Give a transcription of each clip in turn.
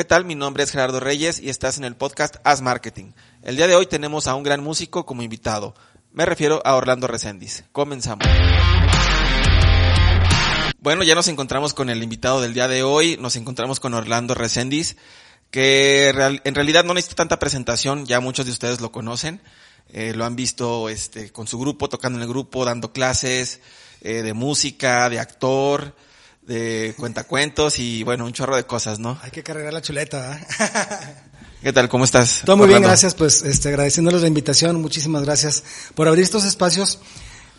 ¿Qué tal? Mi nombre es Gerardo Reyes y estás en el podcast As Marketing. El día de hoy tenemos a un gran músico como invitado. Me refiero a Orlando Reséndiz. Comenzamos. Bueno, ya nos encontramos con el invitado del día de hoy. Nos encontramos con Orlando Reséndiz, que en realidad no necesita tanta presentación. Ya muchos de ustedes lo conocen. Eh, lo han visto este, con su grupo, tocando en el grupo, dando clases eh, de música, de actor, de cuentacuentos y bueno, un chorro de cosas, ¿no? Hay que cargar la chuleta. ¿Qué tal? ¿Cómo estás? Todo muy bien, gracias. Pues este, agradeciéndoles la invitación, muchísimas gracias por abrir estos espacios.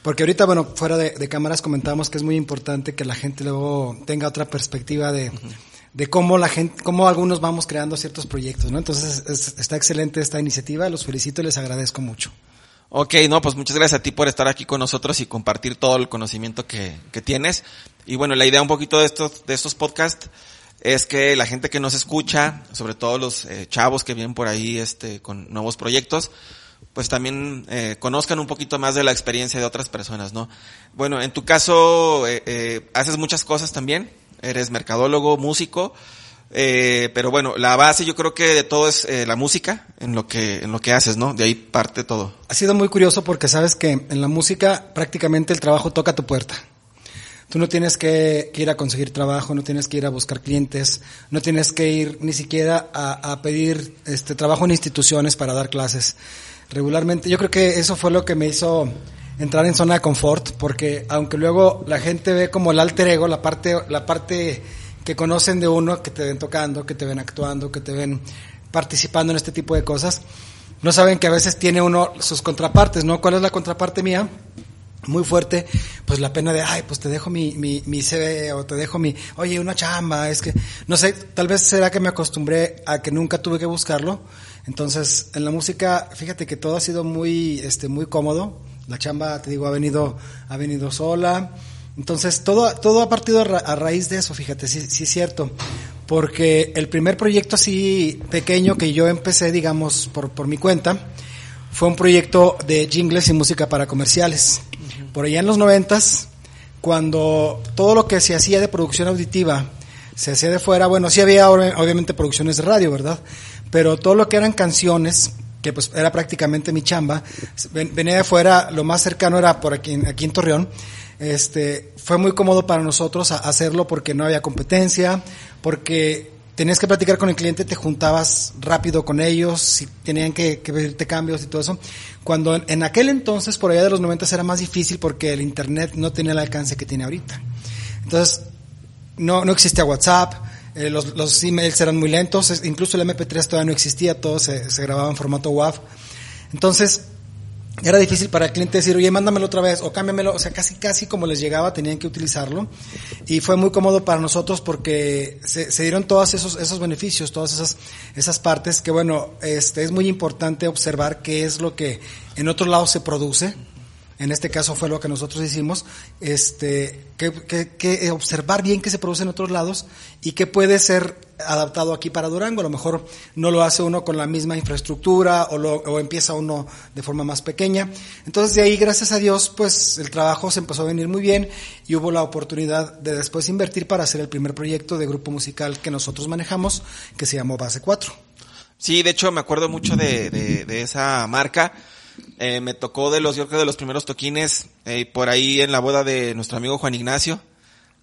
Porque ahorita, bueno, fuera de, cámaras comentamos que es muy importante que la gente luego tenga otra perspectiva de, de cómo la gente, cómo algunos vamos creando ciertos proyectos, ¿no? Entonces está excelente esta iniciativa, los felicito y les agradezco mucho. Ok, no, pues muchas gracias a ti por estar aquí con nosotros y compartir todo el conocimiento que, que tienes. Y bueno, la idea un poquito de estos, de estos podcasts es que la gente que nos escucha, sobre todo los eh, chavos que vienen por ahí este, con nuevos proyectos, pues también eh, conozcan un poquito más de la experiencia de otras personas, ¿no? Bueno, en tu caso, eh, eh haces muchas cosas también, eres mercadólogo, músico, eh, pero bueno, la base yo creo que de todo es eh, la música, en lo que en lo que haces, ¿no? De ahí parte todo. Ha sido muy curioso porque sabes que en la música prácticamente el trabajo toca tu puerta. Tú no tienes que, ir a conseguir trabajo, no tienes que ir a buscar clientes, no tienes que ir ni siquiera a, a pedir este trabajo en instituciones para dar clases. Regularmente, yo creo que eso fue lo que me hizo entrar en zona de confort, porque aunque luego la gente ve como el alter ego, la parte, la parte que conocen de uno, que te ven tocando, que te ven actuando, que te ven participando en este tipo de cosas, no saben que a veces tiene uno sus contrapartes, ¿no? ¿Cuál es la contraparte mía? Muy fuerte, pues la pena de, ay, pues te dejo mi, mi, mi CV o te dejo mi, oye, una chamba, es que, no sé, tal vez será que me acostumbré a que nunca tuve que buscarlo. Entonces, en la música, fíjate que todo ha sido muy, este, muy cómodo. La chamba, te digo, ha venido, ha venido sola entonces, todo, todo ha partido a, raíz de eso, fíjate, sí, sí es cierto. Porque el primer proyecto así pequeño que yo empecé, digamos, por, por mi cuenta, fue un proyecto de jingles y música para comerciales. Por allá en los noventas, cuando todo lo que se hacía de producción auditiva se hacía de fuera, bueno, sí había obviamente producciones de radio, ¿verdad? Pero todo lo que eran canciones, que pues era prácticamente mi chamba, venía de fuera, lo más cercano era por aquí, aquí en Torreón, este, fue muy cómodo para nosotros hacerlo porque no había competencia, porque tenías que platicar con el cliente, te juntabas rápido con ellos, si tenían que, que pedirte cambios y todo eso. Cuando en, aquel entonces, por allá de los 90, era más difícil porque el Internet no tenía el alcance que tiene ahorita. Entonces, no, no existía WhatsApp, eh, los, los, emails eran muy lentos, incluso el MP3 todavía no existía, todo se, se grababa en formato WAV. Entonces, era difícil para el cliente decir, oye, mándamelo otra vez o cámbiamelo, o sea, casi casi como les llegaba tenían que utilizarlo. Y fue muy cómodo para nosotros porque se, se dieron todos esos esos beneficios, todas esas esas partes que bueno, este es muy importante observar qué es lo que en otros lados se produce en este caso fue lo que nosotros hicimos, este, que, que, observar bien qué se produce en otros lados y qué puede ser adaptado aquí para Durango. A lo mejor no lo hace uno con la misma infraestructura o, lo, o empieza uno de forma más pequeña. Entonces de ahí, gracias a Dios, pues el trabajo se empezó a venir muy bien y hubo la oportunidad de después invertir para hacer el primer proyecto de grupo musical que nosotros manejamos, que se llamó Base 4. Sí, de hecho me acuerdo mucho de, de, de esa marca eh, me tocó de los, yo creo de los primeros toquines, eh, por ahí en la boda de nuestro amigo Juan Ignacio.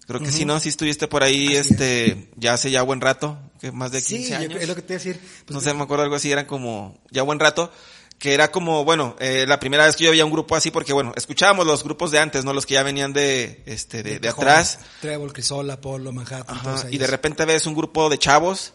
Creo que sí, ¿no? Sí estuviste por ahí, este, ya hace ya buen rato, que más de 15 años. es lo que te iba a decir. Pues no sé, me acuerdo algo así, eran como, ya buen rato, que era como, bueno, eh, la primera vez que yo veía un grupo así, porque bueno, escuchábamos los grupos de antes, ¿no? Los que ya venían de, este, de, de, atrás. Trébol, Crisola, Polo, Manhattan. y de repente ves un grupo de chavos,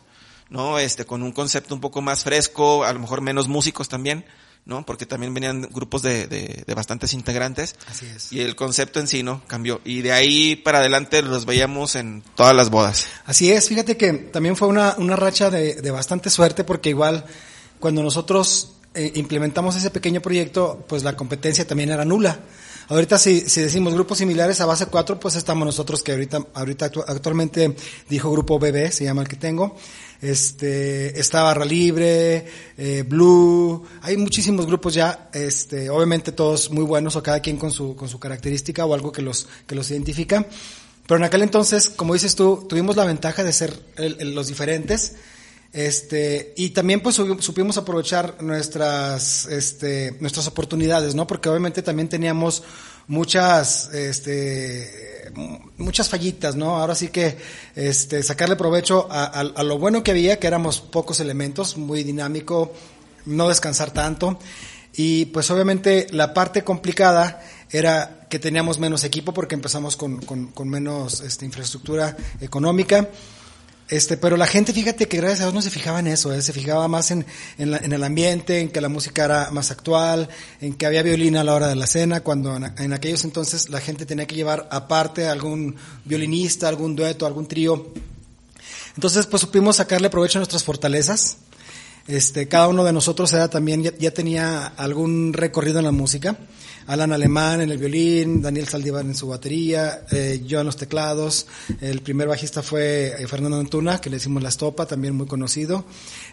¿no? Este, con un concepto un poco más fresco, a lo mejor menos músicos también ¿no? Porque también venían grupos de, de, de, bastantes integrantes. Así es. Y el concepto en sí, ¿no? Cambió. Y de ahí para adelante los veíamos en todas las bodas. Así es, fíjate que también fue una, una racha de, de bastante suerte porque igual cuando nosotros eh, implementamos ese pequeño proyecto, pues la competencia también era nula. Ahorita si, si decimos grupos similares a base 4, pues estamos nosotros que ahorita, ahorita actualmente dijo grupo BB, se llama el que tengo este, está Barra Libre, eh, Blue, hay muchísimos grupos ya, este, obviamente todos muy buenos o cada quien con su, con su característica o algo que los, que los identifica. Pero en aquel entonces, como dices tú, tuvimos la ventaja de ser los diferentes Este, y también pues supimos aprovechar nuestras, este, nuestras oportunidades, ¿no? Porque obviamente también teníamos muchas, este, muchas fallitas, ¿no? Ahora sí que, este, sacarle provecho a, lo bueno que había, que éramos pocos elementos, muy dinámico, no descansar tanto. Y pues obviamente la parte complicada era que teníamos menos equipo porque empezamos con menos este, infraestructura económica. Este, pero la gente, fíjate que gracias a Dios no se fijaba en eso, ¿eh? se fijaba más en, en, en, el ambiente, en que la música era más actual, en que había violín a la hora de la cena, cuando en, en aquellos entonces la gente tenía que llevar aparte algún violinista, algún dueto, algún trío. Entonces, pues supimos sacarle provecho a nuestras fortalezas. Este, cada uno de nosotros era también, ya, ya tenía algún recorrido en la música. Alan Alemán en el violín, Daniel Saldívar en su batería, eh, yo en los teclados. El primer bajista fue eh, Fernando Antuna, que le decimos La Estopa, también muy conocido.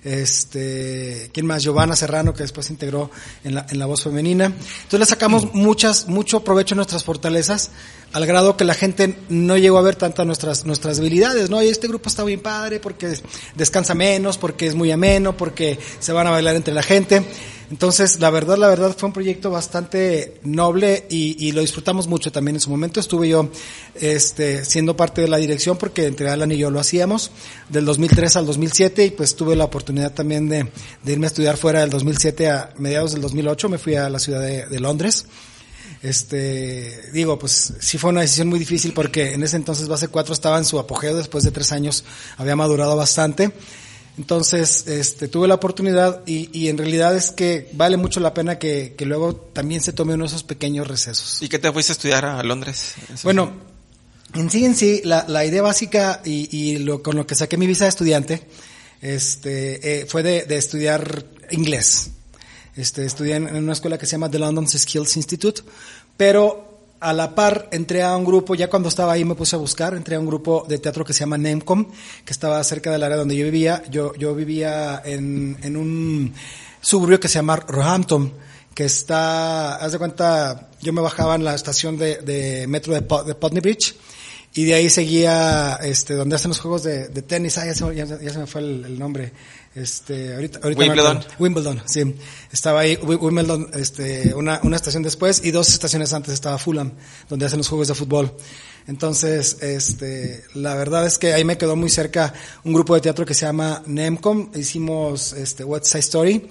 Este, ¿quién más? Giovanna Serrano, que después se integró en la, en la voz femenina. Entonces le sacamos muchas, mucho provecho a nuestras fortalezas, al grado que la gente no llegó a ver tanto nuestras, nuestras debilidades, ¿no? Y este grupo está bien padre porque descansa menos, porque es muy ameno, porque se van a bailar entre la gente. Entonces, la verdad, la verdad fue un proyecto bastante noble y, y, lo disfrutamos mucho también. En su momento estuve yo este, siendo parte de la dirección porque entre Alan y yo lo hacíamos del 2003 al 2007 y pues tuve la oportunidad también de, de irme a estudiar fuera del 2007 a mediados del 2008. Me fui a la ciudad de Londres. Este, digo, pues sí fue una decisión muy difícil porque en ese entonces Base 4 estaba en su apogeo, después de tres años había madurado bastante entonces, este, tuve la oportunidad y, y, en realidad es que vale mucho la pena que, que, luego también se tome uno de esos pequeños recesos. ¿Y qué te fuiste a estudiar a Londres? Eso bueno, en sí, en sí, la, la idea básica y, y lo, con lo que saqué mi visa de estudiante, este, eh, fue de, de, estudiar inglés. Este, estudié en una escuela que se llama The London Skills Institute, pero a la par entré a un grupo, ya cuando estaba ahí me puse a buscar, entré a un grupo de teatro que se llama Nemcom, que estaba cerca del área donde yo vivía. Yo, yo vivía en, en un suburbio que se llama Roehampton, que está, haz de cuenta, yo me bajaba en la estación de, de metro de, de Putney Bridge, y de ahí seguía, este, donde hacen los juegos de, de tenis, ah, ya se, ya, ya se me fue el, el nombre, este, ahorita, ahorita Wimbledon. Wimbledon, sí. Estaba ahí, Wimbledon, este, una, una estación después y dos estaciones antes estaba Fulham, donde hacen los juegos de fútbol. Entonces, este, la verdad es que ahí me quedó muy cerca un grupo de teatro que se llama Nemcom, hicimos, este, West Side Story.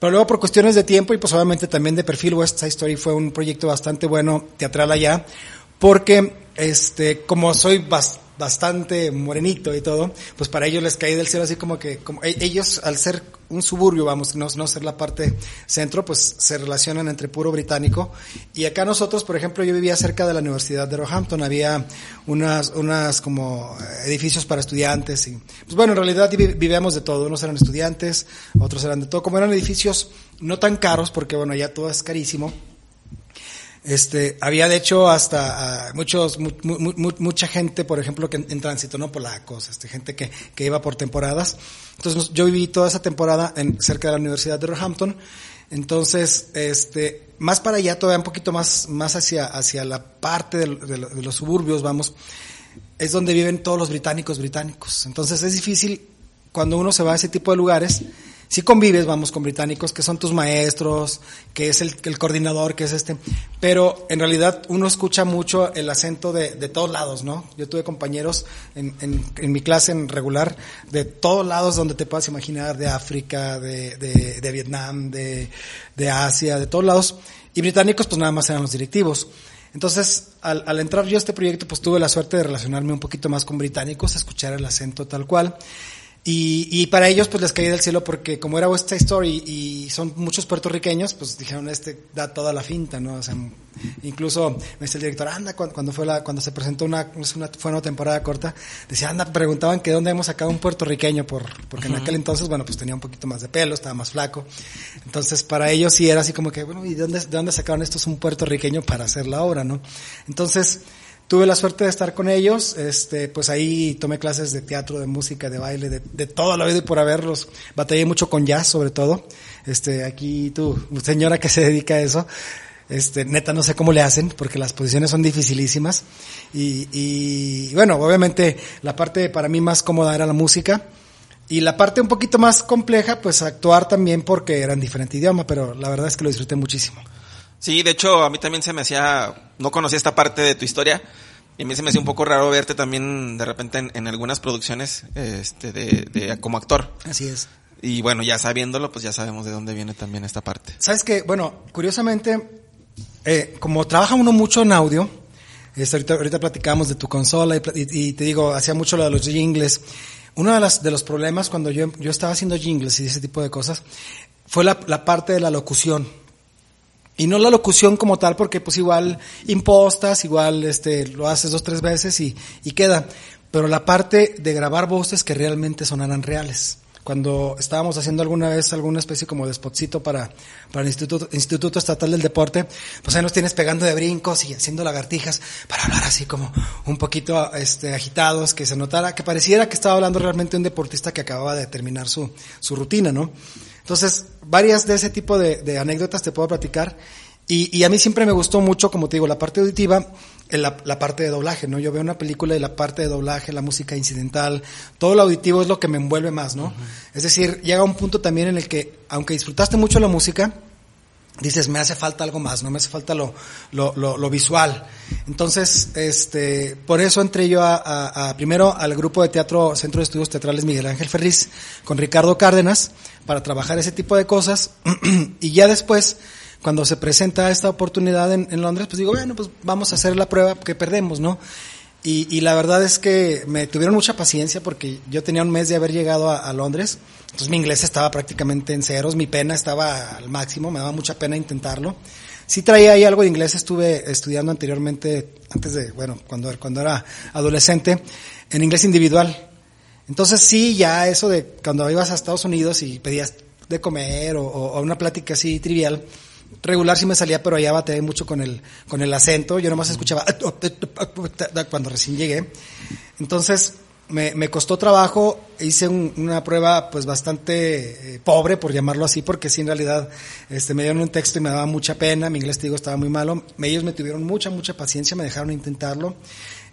Pero luego por cuestiones de tiempo y pues obviamente también de perfil, West Side Story fue un proyecto bastante bueno teatral allá, porque, este, como soy bastante, bastante morenito y todo, pues para ellos les caí del cielo así como que, como ellos al ser un suburbio, vamos, no, no ser la parte centro, pues se relacionan entre puro británico. Y acá nosotros, por ejemplo, yo vivía cerca de la Universidad de Roehampton, había unas, unas como edificios para estudiantes y, pues bueno, en realidad vivíamos de todo, unos eran estudiantes, otros eran de todo, como eran edificios no tan caros, porque bueno, ya todo es carísimo, este, había de hecho hasta uh, muchos, mu, mu, mu, mucha gente, por ejemplo, que en, tránsito, no polacos, este, gente que, que iba por temporadas. Entonces yo viví toda esa temporada cerca de la Universidad de Roehampton. Entonces, este, más para allá, todavía un poquito más, más hacia, hacia la parte de, de los suburbios, vamos, es donde viven todos los británicos británicos. Entonces es difícil cuando uno se va a ese tipo de lugares, si convives, vamos, con británicos que son tus maestros, que es el, el, coordinador, que es este, pero en realidad uno escucha mucho el acento de, de todos lados, ¿no? Yo tuve compañeros en, en, en, mi clase en regular de todos lados donde te puedas imaginar, de África, de, de, de Vietnam, de, de Asia, de todos lados, y británicos pues nada más eran los directivos. Entonces, al, al, entrar yo a este proyecto, pues tuve la suerte de relacionarme un poquito más con británicos, escuchar el acento tal cual. Y, y, para ellos pues les caí del cielo porque como era West Side Story y son muchos puertorriqueños, pues dijeron, este da toda la finta, ¿no? O sea, incluso me dice el director, anda, cuando, cuando fue la, cuando se presentó una, una, fue una temporada corta, decía, anda, preguntaban que dónde hemos sacado un puertorriqueño por, porque uh -huh. en aquel entonces, bueno, pues tenía un poquito más de pelo, estaba más flaco. Entonces para ellos sí era así como que, bueno, ¿y de dónde, de dónde sacaron estos un puertorriqueño para hacer la obra, no? Entonces, tuve la suerte de estar con ellos, este, pues ahí tomé clases de teatro, de música, de baile, de, de todo lo habido y por haberlos. Batallé mucho con jazz, sobre todo. Este, aquí tú, señora que se dedica a eso, este, neta no sé cómo le hacen, porque las posiciones son dificilísimas. Y, y bueno, obviamente la parte para mí más cómoda era la música. Y la parte un poquito más compleja, pues actuar también porque era en diferente idioma, pero la verdad es que lo disfruté muchísimo. Sí, de hecho, a mí también se me hacía, no conocía esta parte de tu historia, y a mí se me hacía un poco raro verte también de repente en, algunas producciones este, de, de, como actor. Así es. Y bueno, ya sabiéndolo, pues ya sabemos de dónde viene también esta parte. Sabes que, bueno, curiosamente, eh, como trabaja uno mucho en audio, este, ahorita, ahorita platicamos de tu consola y, y, te digo, hacía mucho lo de los jingles. Uno de, las, de los problemas cuando yo, yo estaba haciendo jingles y ese tipo de cosas fue la, la parte de la locución. Y no la locución como tal, porque pues igual impostas, igual este, lo haces dos, tres veces y, y queda. Pero la parte de grabar voces que realmente sonaran reales cuando estábamos haciendo alguna vez alguna especie como de spotcito para, para el Instituto, Instituto Estatal del Deporte, pues ahí nos tienes pegando de brincos y haciendo lagartijas para hablar así como un poquito este, agitados, que se notara, que pareciera que estaba hablando realmente un deportista que acababa de terminar su, su rutina, ¿no? Entonces, varias de ese tipo de, de anécdotas te puedo platicar. Y, y, a mí siempre me gustó mucho, como te digo, la parte auditiva la, la, parte de doblaje, ¿no? Yo veo una película y la parte de doblaje, la música incidental, todo lo auditivo es lo que me envuelve más, ¿no? Es decir, llega un punto también en el que, aunque disfrutaste mucho la música, dices, me hace falta algo más, no me hace falta lo, lo, lo, visual. Entonces, este, por eso entré yo a, a, primero al grupo de teatro Centro de Estudios Teatrales Miguel Ángel Ferriz con Ricardo Cárdenas para trabajar ese tipo de cosas y ya después cuando se presenta esta oportunidad en, en, Londres, pues digo, bueno, pues vamos a hacer la prueba que perdemos, ¿no? Y, y, la verdad es que me tuvieron mucha paciencia porque yo tenía un mes de haber llegado a, a, Londres, entonces mi inglés estaba prácticamente en ceros, mi pena estaba al máximo, me daba mucha pena intentarlo. Sí traía ahí algo de inglés, estuve estudiando anteriormente, antes de, bueno, cuando, cuando era adolescente, en inglés individual. Entonces sí, ya eso de cuando ibas a Estados Unidos y pedías de comer o, una plática así trivial, regular sí me salía, pero allá batallé mucho con el, con el acento. Yo nomás escuchaba cuando recién llegué. Entonces, me, costó trabajo. Hice una prueba, pues, bastante eh, pobre, por llamarlo así, porque sí, en realidad, este, me dieron un texto y me daba mucha pena. Mi inglés, te digo, estaba muy malo. Ellos me tuvieron mucha, mucha paciencia, me dejaron intentarlo.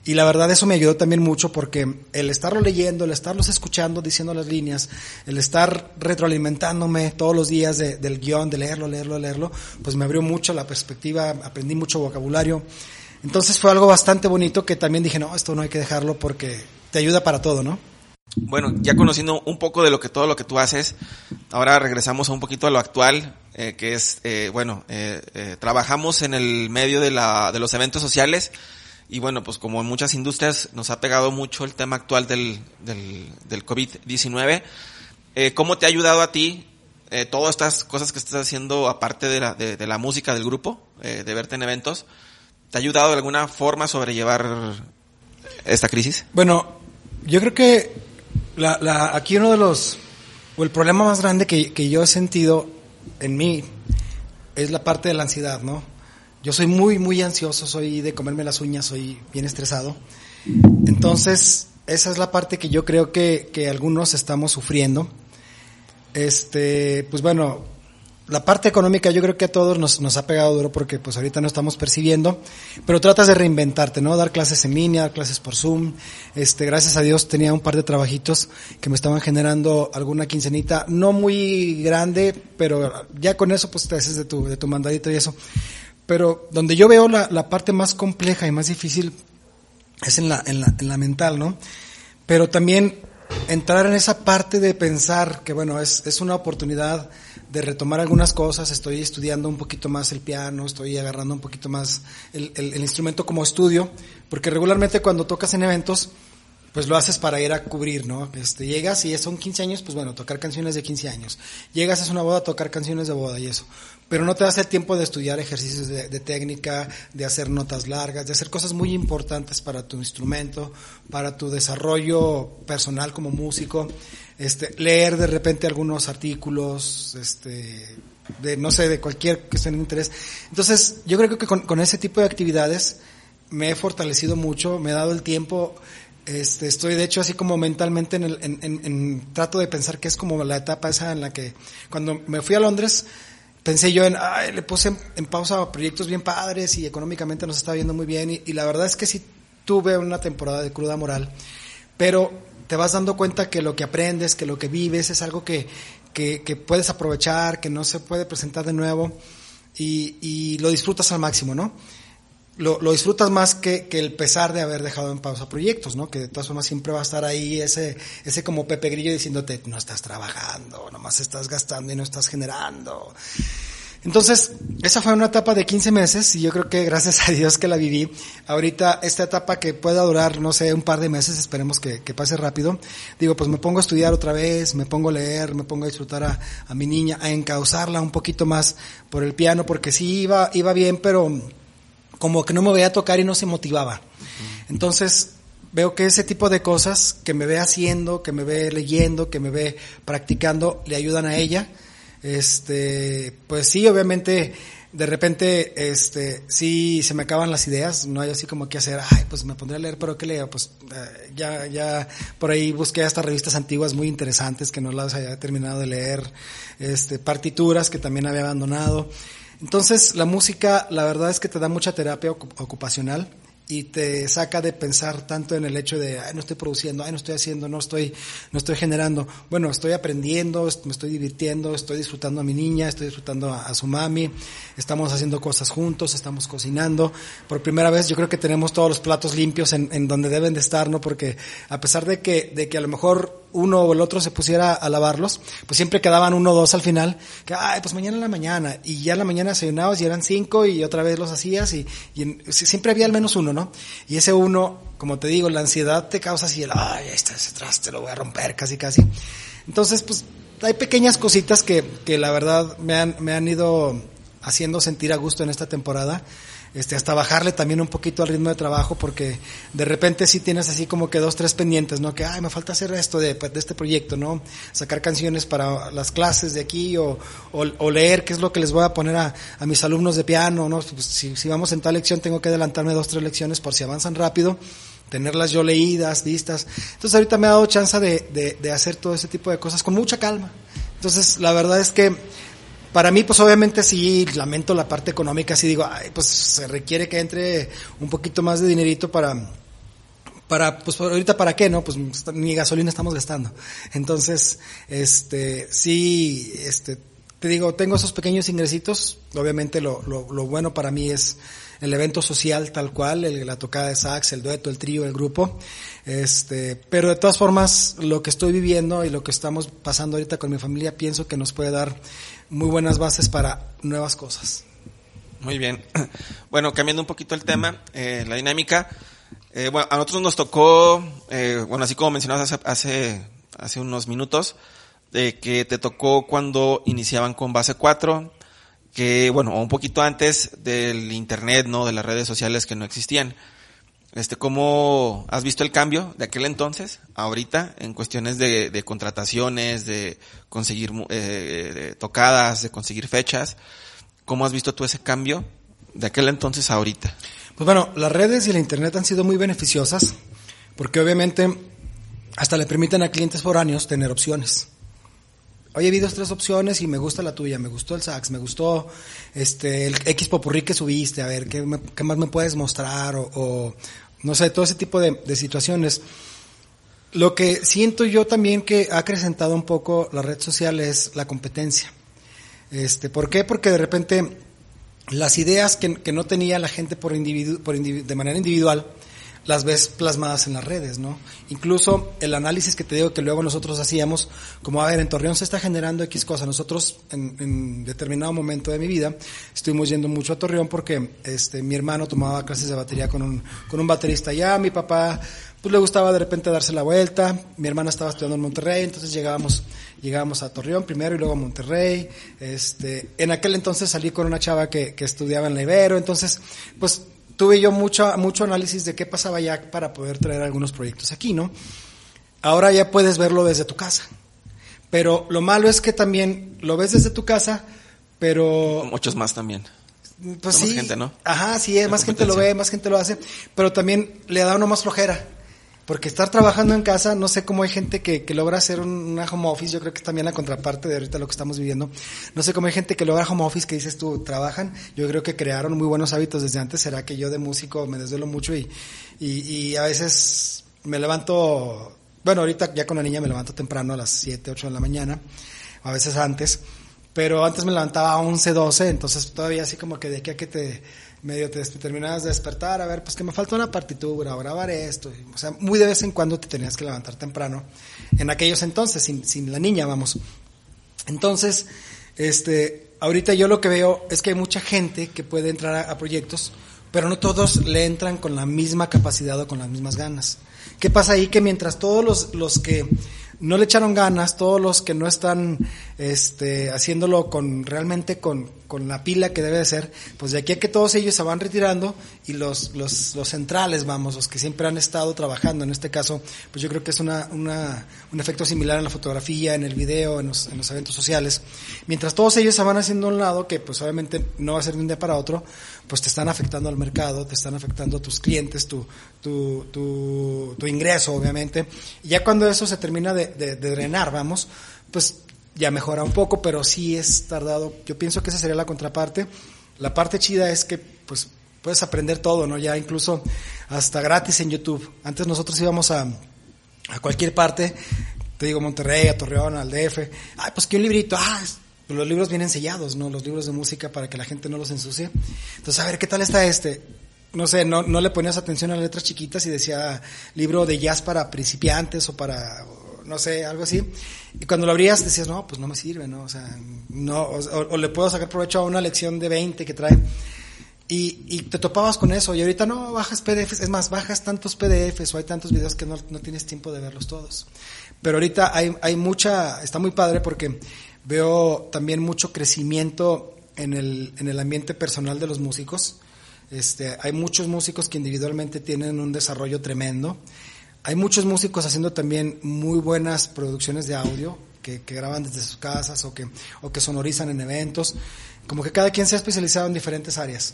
Y la verdad eso me ayudó también mucho porque el estarlo leyendo, el estarlos escuchando, diciendo las líneas, el estar retroalimentándome todos los días del guion, de leerlo, leerlo, leerlo, pues me abrió mucho la perspectiva, aprendí mucho vocabulario. Entonces fue algo bastante bonito que también dije, no, esto no hay que dejarlo porque te ayuda para todo, ¿no? Bueno, ya conociendo un poco de lo que todo lo que tú haces, ahora regresamos a un poquito a lo actual, eh, que es, eh, bueno, eh, eh trabajamos en el medio de, la, de los eventos sociales, y bueno, pues como en muchas industrias nos ha pegado mucho el tema actual del, del, del COVID-19, eh, ¿cómo te ha ayudado a ti todas estas cosas que estás haciendo aparte de la, de, la música del grupo, de verte en eventos? ¿Te ha ayudado de alguna forma a sobrellevar esta crisis? Bueno, yo creo que la, la, aquí uno de los, o el problema más grande que, que yo he sentido en mí es la parte de la ansiedad, ¿no? Yo soy muy, muy ansioso, soy de comerme las uñas, soy bien estresado. Entonces, esa es la parte que yo creo que, que algunos estamos sufriendo. Este, pues bueno, la parte económica yo creo que a todos nos, nos ha pegado duro porque pues ahorita no estamos percibiendo, pero tratas de reinventarte, ¿no? Dar clases en línea, dar clases por Zoom. Este, gracias a Dios tenía un par de trabajitos que me estaban generando alguna quincenita, no muy grande, pero ya con eso pues te haces de tu, de tu mandadito y eso. Pero donde yo veo la, la parte más compleja y más difícil es en la, en la, en la mental, ¿no? Pero también entrar en esa parte de pensar que, bueno, es, es una oportunidad de retomar algunas cosas, estoy estudiando un poquito más el piano, estoy agarrando un poquito más el, el, instrumento como estudio, porque regularmente cuando tocas en eventos, pues lo haces para ir a cubrir, ¿no? Este, llegas y son 15 años, pues bueno, tocar canciones de 15 años. Llegas a una boda, tocar canciones de boda y eso pero no te das el tiempo de estudiar ejercicios de, de, técnica, de hacer notas largas, de hacer cosas muy importantes para tu instrumento, para tu desarrollo personal como músico, este, leer de repente algunos artículos, este, de no sé, de cualquier cuestión de interés. Entonces, yo creo que con, con ese tipo de actividades me he fortalecido mucho, me he dado el tiempo, este, estoy de hecho así como mentalmente en, el, en, en, en trato de pensar que es como la etapa esa en la que cuando me fui a Londres pensé yo en, ay, le puse en, pausa proyectos bien padres y económicamente nos está viendo muy bien y, y, la verdad es que sí tuve una temporada de cruda moral, pero te vas dando cuenta que lo que aprendes, que lo que vives es algo que, que, que puedes aprovechar, que no se puede presentar de nuevo y, y lo disfrutas al máximo, ¿no? Lo, lo, disfrutas más que, que, el pesar de haber dejado en pausa proyectos, ¿no? Que de todas formas siempre va a estar ahí ese, ese como Pepe Grillo diciéndote, no estás trabajando, nomás estás gastando y no estás generando. Entonces, esa fue una etapa de 15 meses y yo creo que gracias a Dios que la viví. Ahorita, esta etapa que pueda durar, no sé, un par de meses, esperemos que, que pase rápido. Digo, pues me pongo a estudiar otra vez, me pongo a leer, me pongo a disfrutar a, a mi niña, a encauzarla un poquito más por el piano, porque sí iba, iba bien, pero como que no me veía tocar y no se motivaba. Entonces, veo que ese tipo de cosas que me ve haciendo, que me ve leyendo, que me ve practicando, le ayudan a ella este, pues sí, obviamente, de repente, este, sí se me acaban las ideas, no hay así como que hacer, ay, pues me pondré a leer, pero ¿qué leo? Pues eh, ya, ya, por ahí busqué hasta revistas antiguas muy interesantes que no las había terminado de leer, este, partituras que también había abandonado. Entonces, la música, la verdad es que te da mucha terapia ocupacional y te saca de pensar tanto en el hecho de, ay, no estoy produciendo, ay, no estoy haciendo, no estoy, no estoy generando. Bueno, estoy aprendiendo, me estoy divirtiendo, estoy disfrutando a mi niña, estoy disfrutando a, su mami, estamos haciendo cosas juntos, estamos cocinando. Por primera vez yo creo que tenemos todos los platos limpios en, en donde deben de estar, ¿no? Porque a pesar de que, de que a lo mejor uno o el otro se pusiera a lavarlos, pues siempre quedaban uno o dos al final, que, ay, pues mañana en la mañana, y ya en la mañana desayunabas y eran cinco y otra vez los hacías y, siempre había al menos uno, ¿no? Y ese uno, como te digo, la ansiedad te causa así el, ay, ahí está ese traste, lo voy a romper casi casi. Entonces, pues hay pequeñas cositas que, que la verdad me han, me han ido haciendo sentir a gusto en esta temporada este, hasta bajarle también un poquito al ritmo de trabajo, porque de repente sí tienes así como que dos, tres pendientes, ¿no? Que, ay, me falta hacer esto de, de este proyecto, ¿no? Sacar canciones para las clases de aquí o, o, leer qué es lo que les voy a poner a, a mis alumnos de piano, ¿no? Pues si, si vamos en tal lección tengo que adelantarme dos, tres lecciones por si avanzan rápido tenerlas yo leídas, listas. Entonces ahorita me ha dado chance de, de, de hacer todo ese tipo de cosas con mucha calma. Entonces la verdad es que para mí, pues obviamente sí lamento la parte económica, sí digo, ay, pues se requiere que entre un poquito más de dinerito para, para, pues ahorita para qué, ¿no? Pues ni gasolina estamos gastando. Entonces, este, sí, este, te digo, tengo esos pequeños ingresitos, obviamente lo, lo, lo bueno para mí es el evento social tal cual, el, la tocada de sax, el dueto, el trío, el grupo, este, pero de todas formas, lo que estoy viviendo y lo que estamos pasando ahorita con mi familia, pienso que nos puede dar muy buenas bases para nuevas cosas. Muy bien. Bueno, cambiando un poquito el tema, eh, la dinámica, eh, bueno, a nosotros nos tocó, eh, bueno, así como mencionabas hace, hace, hace unos minutos, de que te tocó cuando iniciaban con base 4, que, bueno, un poquito antes del internet, ¿no? De las redes sociales que no existían. Este, ¿cómo has visto el cambio de aquel entonces, ahorita, en cuestiones de, de contrataciones, de conseguir eh, tocadas, de conseguir fechas? ¿Cómo has visto tú ese cambio de aquel entonces a ahorita? Pues bueno, las redes y el internet han sido muy beneficiosas, porque obviamente hasta le permiten a clientes foráneos tener opciones. Oye, vi dos, tres opciones y me gusta la tuya, me gustó el sax, me gustó este el X popurrí que subiste, a ver, ¿qué, más me puedes mostrar? O, no sé, todo ese tipo de, situaciones. Lo que siento yo también que ha acrecentado un poco la red social es la competencia. Este, ¿Por qué? Porque de repente las ideas que, que no tenía la gente por individu, por individu, de manera individual, las ves plasmadas en las redes, ¿no? Incluso el análisis que te digo que luego nosotros hacíamos, como a ver, en Torreón se está generando X cosa. Nosotros en, en determinado momento de mi vida estuvimos yendo mucho a Torreón porque este mi hermano tomaba clases de batería con un, con un baterista allá, mi papá pues le gustaba de repente darse la vuelta, mi hermana estaba estudiando en Monterrey, entonces llegábamos, llegábamos a Torreón primero y luego a Monterrey, este, en aquel entonces salí con una chava que, que estudiaba en la Ibero, entonces, pues tuve yo mucho, mucho análisis de qué pasaba ya para poder traer algunos proyectos aquí, ¿no? Ahora ya puedes verlo desde tu casa. Pero lo malo es que también lo ves desde tu casa, pero... Muchos más también. Pues sí. Más gente, ¿no? Ajá, sí, más gente lo ve, más gente lo hace, pero también le da uno más flojera. Porque estar trabajando en casa, no sé cómo hay gente que, logra hacer un, una home office, yo creo que es también la contraparte de ahorita lo que estamos viviendo. No sé cómo hay gente que logra home office que dices tú, trabajan, yo creo que crearon muy buenos hábitos desde antes, será que yo de músico me desvelo mucho y, y, y a veces me levanto bueno, ahorita ya con la niña me levanto temprano a las 7, 8 de la mañana, a veces antes, pero antes me levantaba a 11, 12, entonces todavía así como que de aquí a que te medio te, terminabas de despertar, a ver, pues que me falta una partitura, grabar esto, o sea, muy de vez en cuando te tenías que levantar temprano, en aquellos entonces, sin, sin la niña, vamos. Entonces, este, ahorita yo lo que veo es que hay mucha gente que puede entrar a proyectos, pero no todos le entran con la misma capacidad o con las mismas ganas. ¿Qué pasa ahí? Que mientras todos los, los que no le echaron ganas, todos los que no están este, haciéndolo con realmente con, con la pila que debe de ser, pues de aquí a que todos ellos se van retirando y los, los, los centrales, vamos, los que siempre han estado trabajando, en este caso, pues yo creo que es una, una, un efecto similar en la fotografía, en el video, en los, en los eventos sociales. Mientras todos ellos se van haciendo un lado, que pues obviamente no va a ser de un día para otro, pues te están afectando al mercado, te están afectando a tus clientes, tu, tu, tu, tu ingreso, obviamente. Y ya cuando eso se termina de, de, de drenar, vamos, pues ya mejora un poco, pero sí es tardado. Yo pienso que esa sería la contraparte. La parte chida es que, pues, puedes aprender todo, ¿no? Ya incluso hasta gratis en YouTube. Antes nosotros íbamos a, a cualquier parte, te digo Monterrey, a Torreón, al DF. Ay, pues que un librito, ah, los libros vienen sellados, ¿no? Los libros de música para que la gente no los ensucie. Entonces, a ver, ¿qué tal está este? No sé, no, no le ponías atención a las letras chiquitas y decía libro de jazz para principiantes o para no sé, algo así. Y cuando lo abrías decías, no, pues no me sirve, ¿no? O sea, no, o, o le puedo sacar provecho a una lección de 20 que trae. Y, y, te topabas con eso y ahorita no bajas PDFs, es más, bajas tantos PDFs o hay tantos videos que no, no tienes tiempo de verlos todos. Pero ahorita hay, hay mucha, está muy padre porque veo también mucho crecimiento en el, en el ambiente personal de los músicos. Este, hay muchos músicos que individualmente tienen un desarrollo tremendo hay muchos músicos haciendo también muy buenas producciones de audio que, que, graban desde sus casas o que, o que sonorizan en eventos. Como que cada quien se ha especializado en diferentes áreas.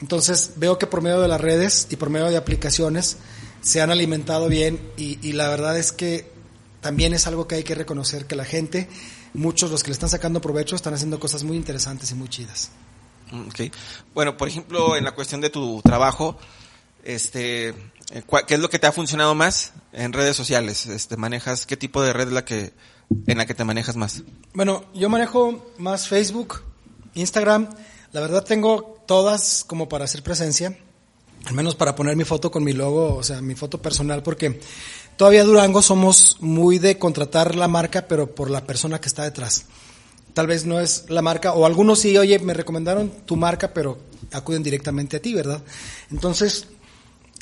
Entonces veo que por medio de las redes y por medio de aplicaciones se han alimentado bien y, y la verdad es que también es algo que hay que reconocer que la gente, muchos los que le están sacando provecho, están haciendo cosas muy interesantes y muy chidas. Okay. Bueno, por ejemplo, en la cuestión de tu trabajo, este, ¿qué es lo que te ha funcionado más en redes sociales? Este, manejas, ¿qué tipo de red es la que, en la que te manejas más? Bueno, yo manejo más Facebook, Instagram. La verdad tengo todas como para hacer presencia, al menos para poner mi foto con mi logo, o sea, mi foto personal, porque todavía Durango somos muy de contratar la marca, pero por la persona que está detrás. Tal vez no es la marca, o algunos sí, oye, me recomendaron tu marca, pero acuden directamente a ti, ¿verdad? Entonces,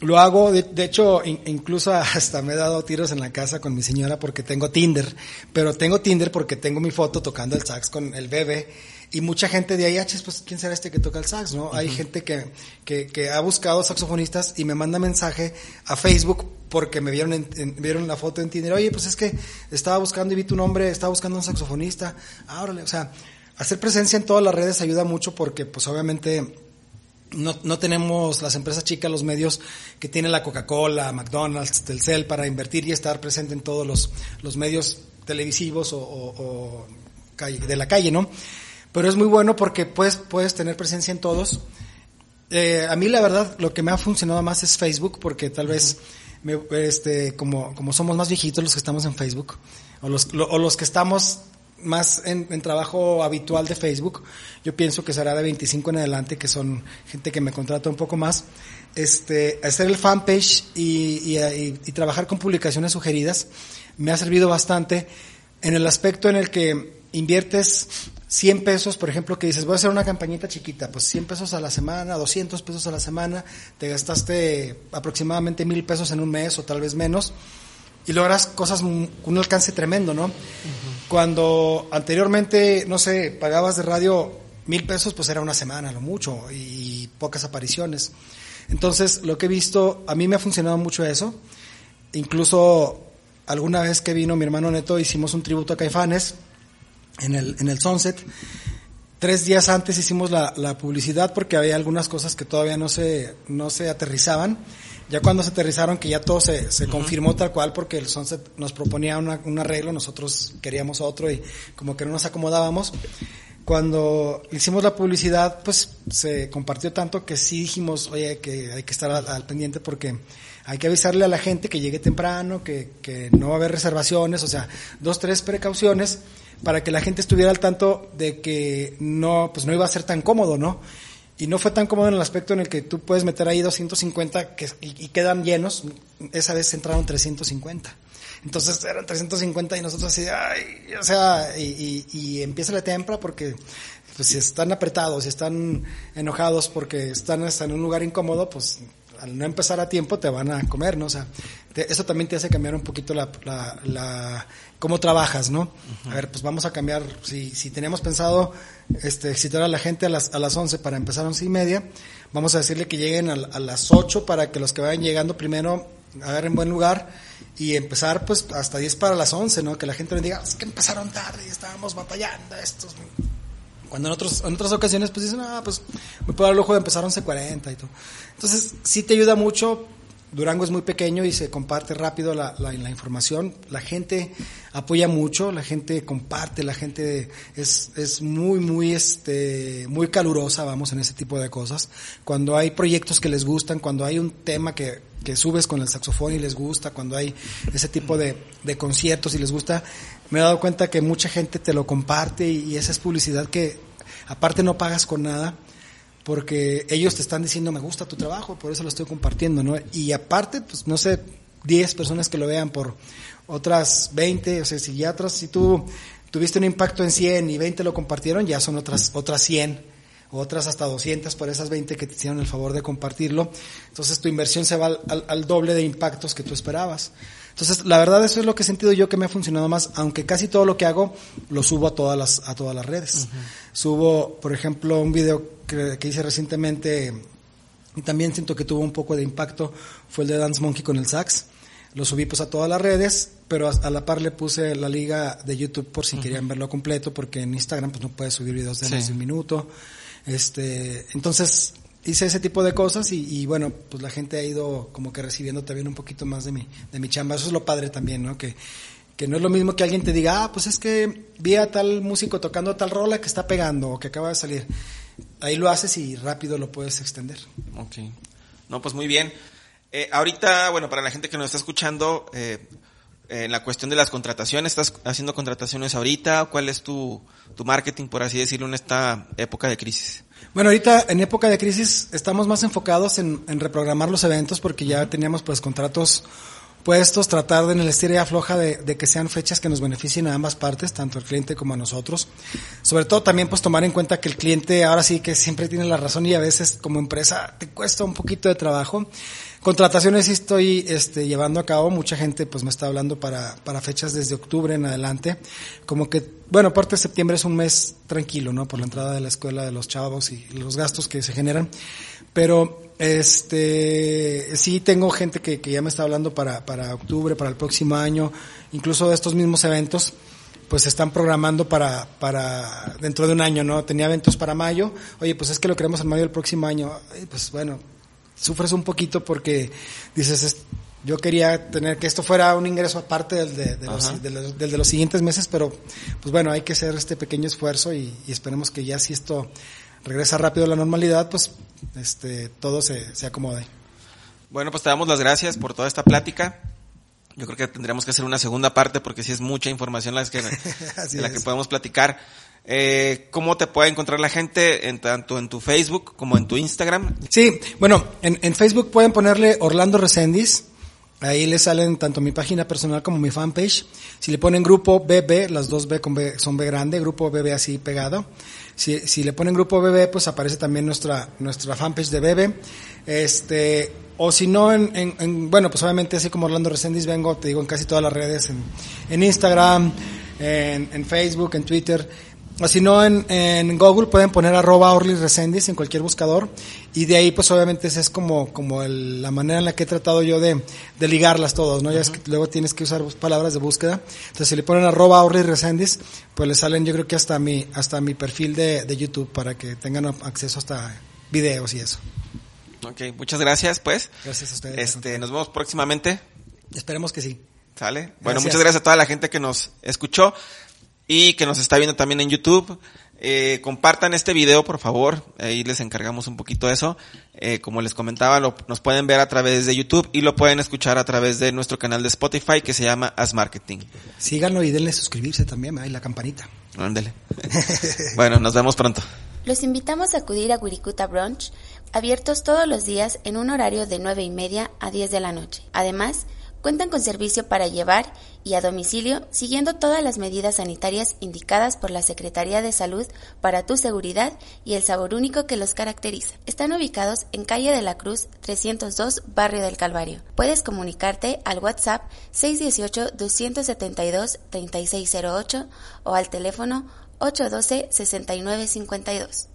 lo hago, de, de hecho, in, incluso hasta me he dado tiros en la casa con mi señora porque tengo Tinder, pero tengo Tinder porque tengo mi foto tocando el sax con el bebé y mucha gente de ahí, ah, pues, ¿quién será este que toca el sax, no? Uh -huh. Hay gente que, que, que, ha buscado saxofonistas y me manda mensaje a Facebook porque me vieron, en, vieron la foto en Tinder, oye, pues es que estaba buscando y vi tu nombre, estaba buscando un saxofonista, ah, o sea, hacer presencia en todas las redes ayuda mucho porque, pues, obviamente, no, no, tenemos las empresas chicas, los medios que tiene la Coca-Cola, McDonald's, Telcel para invertir y estar presente en todos los, los medios televisivos o calle, de la calle, ¿no? Pero es muy bueno porque puedes, puedes tener presencia en todos. Eh, a mí la verdad lo que me ha funcionado más es Facebook porque tal vez me, este, como, como somos más viejitos los que estamos en Facebook o los, lo, o los que estamos más en, en, trabajo habitual de Facebook, yo pienso que será de 25 en adelante, que son gente que me contrata un poco más, este, hacer el fanpage y, y, y, y, trabajar con publicaciones sugeridas me ha servido bastante en el aspecto en el que inviertes 100 pesos, por ejemplo, que dices, voy a hacer una campañita chiquita, pues 100 pesos a la semana, 200 pesos a la semana, te gastaste aproximadamente mil pesos en un mes o tal vez menos, y logras cosas con un alcance tremendo, ¿no? Uh -huh. Cuando anteriormente, no sé, pagabas de radio mil pesos, pues era una semana, lo mucho, y pocas apariciones. Entonces, lo que he visto, a mí me ha funcionado mucho eso. Incluso alguna vez que vino mi hermano Neto, hicimos un tributo a Caifanes en el, en el Sunset. Tres días antes hicimos la, la publicidad porque había algunas cosas que todavía no se, no se aterrizaban ya cuando se aterrizaron, que ya todo se, se uh -huh. confirmó tal cual, porque el Sunset nos proponía una, un arreglo, nosotros queríamos otro y como que no nos acomodábamos, Cuando hicimos la publicidad, pues se compartió tanto que sí dijimos, oye, que hay que estar al, al pendiente porque hay que avisarle a la gente que llegue temprano, que, que no va a haber reservaciones, o sea, dos, tres precauciones para que la gente estuviera al tanto de que no, pues no iba a ser tan cómodo, ¿no? Y no fue tan cómodo en el aspecto en el que tú puedes meter ahí 250 que, y, quedan llenos. Esa vez entraron 350. Entonces eran 350 y nosotros así, ay, o sea, y, y, empieza la tempra porque pues si están apretados, si están enojados porque están hasta en un lugar incómodo, pues al no empezar a tiempo te van a comer, ¿no? O sea, te, eso también te hace cambiar un poquito la, la cómo trabajas, ¿no? Uh -huh. A ver, pues vamos a cambiar, si, si teníamos pensado este, excitar a la gente a las, a las 11 para empezar a 11 y media, vamos a decirle que lleguen a, a las 8 para que los que vayan llegando primero agarren buen lugar y empezar pues hasta 10 para las 11, ¿no? Que la gente no diga, es que empezaron tarde y estábamos batallando estos. Cuando en, otros, en otras ocasiones pues dicen, ah, pues me puedo dar el lujo de empezar a 11.40 y todo. Entonces sí te ayuda mucho, Durango es muy pequeño y se comparte rápido la, información. La gente apoya mucho, la gente comparte, la gente es, es muy, muy, este, muy calurosa, vamos, en ese tipo de cosas. Cuando hay proyectos que les gustan, cuando hay un tema que, que subes con el saxofón y les gusta, cuando hay ese tipo de, de conciertos y les gusta, me he dado cuenta que mucha gente te lo comparte y esa es publicidad que aparte no pagas con nada porque ellos te están diciendo me gusta tu trabajo, por eso lo estoy compartiendo, ¿no? Y aparte, pues no sé, 10 personas que lo vean por otras 20, o sea, si ya si tú tuviste un impacto en 100 y 20 lo compartieron, ya son otras, otras 100, otras hasta 200 por esas 20 que te hicieron el favor de compartirlo. Entonces tu inversión se va al doble de impactos que tú esperabas. Entonces, la verdad eso es lo que he sentido yo que me ha funcionado más, aunque casi todo lo que hago lo subo a todas las, a todas las redes. Uh -huh. Subo, por ejemplo, un video que, que, hice recientemente y también siento que tuvo un poco de impacto, fue el de Dance Monkey con el sax. Lo subí pues a todas las redes, pero a, la par le puse la liga de YouTube por si uh -huh. querían verlo completo, porque en Instagram pues no puedes subir videos de sí. más de un minuto. Este, entonces, hice ese tipo de cosas y, y, bueno, pues la gente ha ido como que recibiendo también un poquito más de mi, de mi chamba. Eso es lo padre también, ¿no? Que, que no es lo mismo que alguien te diga, ah, pues es que vi a tal músico tocando tal rola que está pegando o que acaba de salir. Ahí lo haces y rápido lo puedes extender. Ok. No, pues muy bien. Eh, ahorita, bueno, para la gente que nos está escuchando, eh, en la cuestión de las contrataciones, ¿estás haciendo contrataciones ahorita? ¿Cuál es tu, tu marketing, por así decirlo, en esta época de crisis? Bueno, ahorita en época de crisis estamos más enfocados en, en reprogramar los eventos porque ya teníamos pues contratos puestos, tratar de en el estira y afloja de, de, que sean fechas que nos beneficien a ambas partes, tanto al cliente como a nosotros. Sobre todo también pues tomar en cuenta que el cliente ahora sí que siempre tiene la razón y a veces como empresa te cuesta un poquito de trabajo. Contrataciones sí estoy este, llevando a cabo, mucha gente pues me está hablando para, para fechas desde octubre en adelante, como que, bueno, aparte de septiembre es un mes tranquilo, ¿no? Por la entrada de la escuela de los chavos y los gastos que se generan, pero este sí tengo gente que, que ya me está hablando para, para octubre, para el próximo año, incluso de estos mismos eventos, pues se están programando para, para dentro de un año, ¿no? Tenía eventos para mayo, oye, pues es que lo queremos en mayo del próximo año, pues bueno, sufres un poquito porque dices, yo quería tener que esto fuera un ingreso aparte del de, de, los, de, los, del de los siguientes meses, pero pues bueno, hay que hacer este pequeño esfuerzo y, y, esperemos que ya si esto regresa rápido a la normalidad, pues este todo se, se acomode. Bueno, pues te damos las gracias por toda esta plática. Yo creo que tendríamos que hacer una segunda parte porque si sí es mucha información la que, de la que podemos platicar. Eh, ¿Cómo te puede encontrar la gente en tanto en tu Facebook como en tu Instagram? Sí, bueno, en, en Facebook pueden ponerle Orlando Resendiz. Ahí le salen tanto mi página personal como mi fanpage. Si le ponen grupo BB, las dos B con B son B grande, grupo BB así pegado. Si, si le ponen grupo BB, pues aparece también nuestra, nuestra fanpage de BB. Este, o si no, en, en, en, bueno, pues obviamente así como Orlando Resendiz vengo, te digo, en casi todas las redes, en, en Instagram, en, en Facebook, en Twitter. O si no, en, en Google pueden poner arroba Orly Resendiz en cualquier buscador. Y de ahí, pues obviamente esa es como, como el, la manera en la que he tratado yo de, de ligarlas todos, ¿no? Ya uh -huh. es que luego tienes que usar palabras de búsqueda. Entonces, si le ponen arroba Orly Resendiz, pues le salen yo creo que hasta mi, hasta mi perfil de, de YouTube para que tengan acceso hasta videos y eso. Ok, muchas gracias, pues. Gracias a ustedes. Este, nos vemos próximamente. Esperemos que sí. ¿Sale? Gracias. Bueno, muchas gracias a toda la gente que nos escuchó y que nos está viendo también en YouTube. Eh, compartan este video, por favor. Ahí les encargamos un poquito eso. Eh, como les comentaba, lo, nos pueden ver a través de YouTube y lo pueden escuchar a través de nuestro canal de Spotify que se llama As Marketing. Síganlo y denle suscribirse también, ahí la campanita. Ándele. bueno, nos vemos pronto. Los invitamos a acudir a Wirikuta Brunch, abiertos todos los días en un horario de 9 y media a 10 de la noche. Además, cuentan con servicio para llevar y a domicilio siguiendo todas las medidas sanitarias indicadas por la Secretaría de Salud para tu seguridad y el sabor único que los caracteriza. Están ubicados en Calle de la Cruz 302, Barrio del Calvario. Puedes comunicarte al WhatsApp 618-272-3608 o al teléfono 812-6952.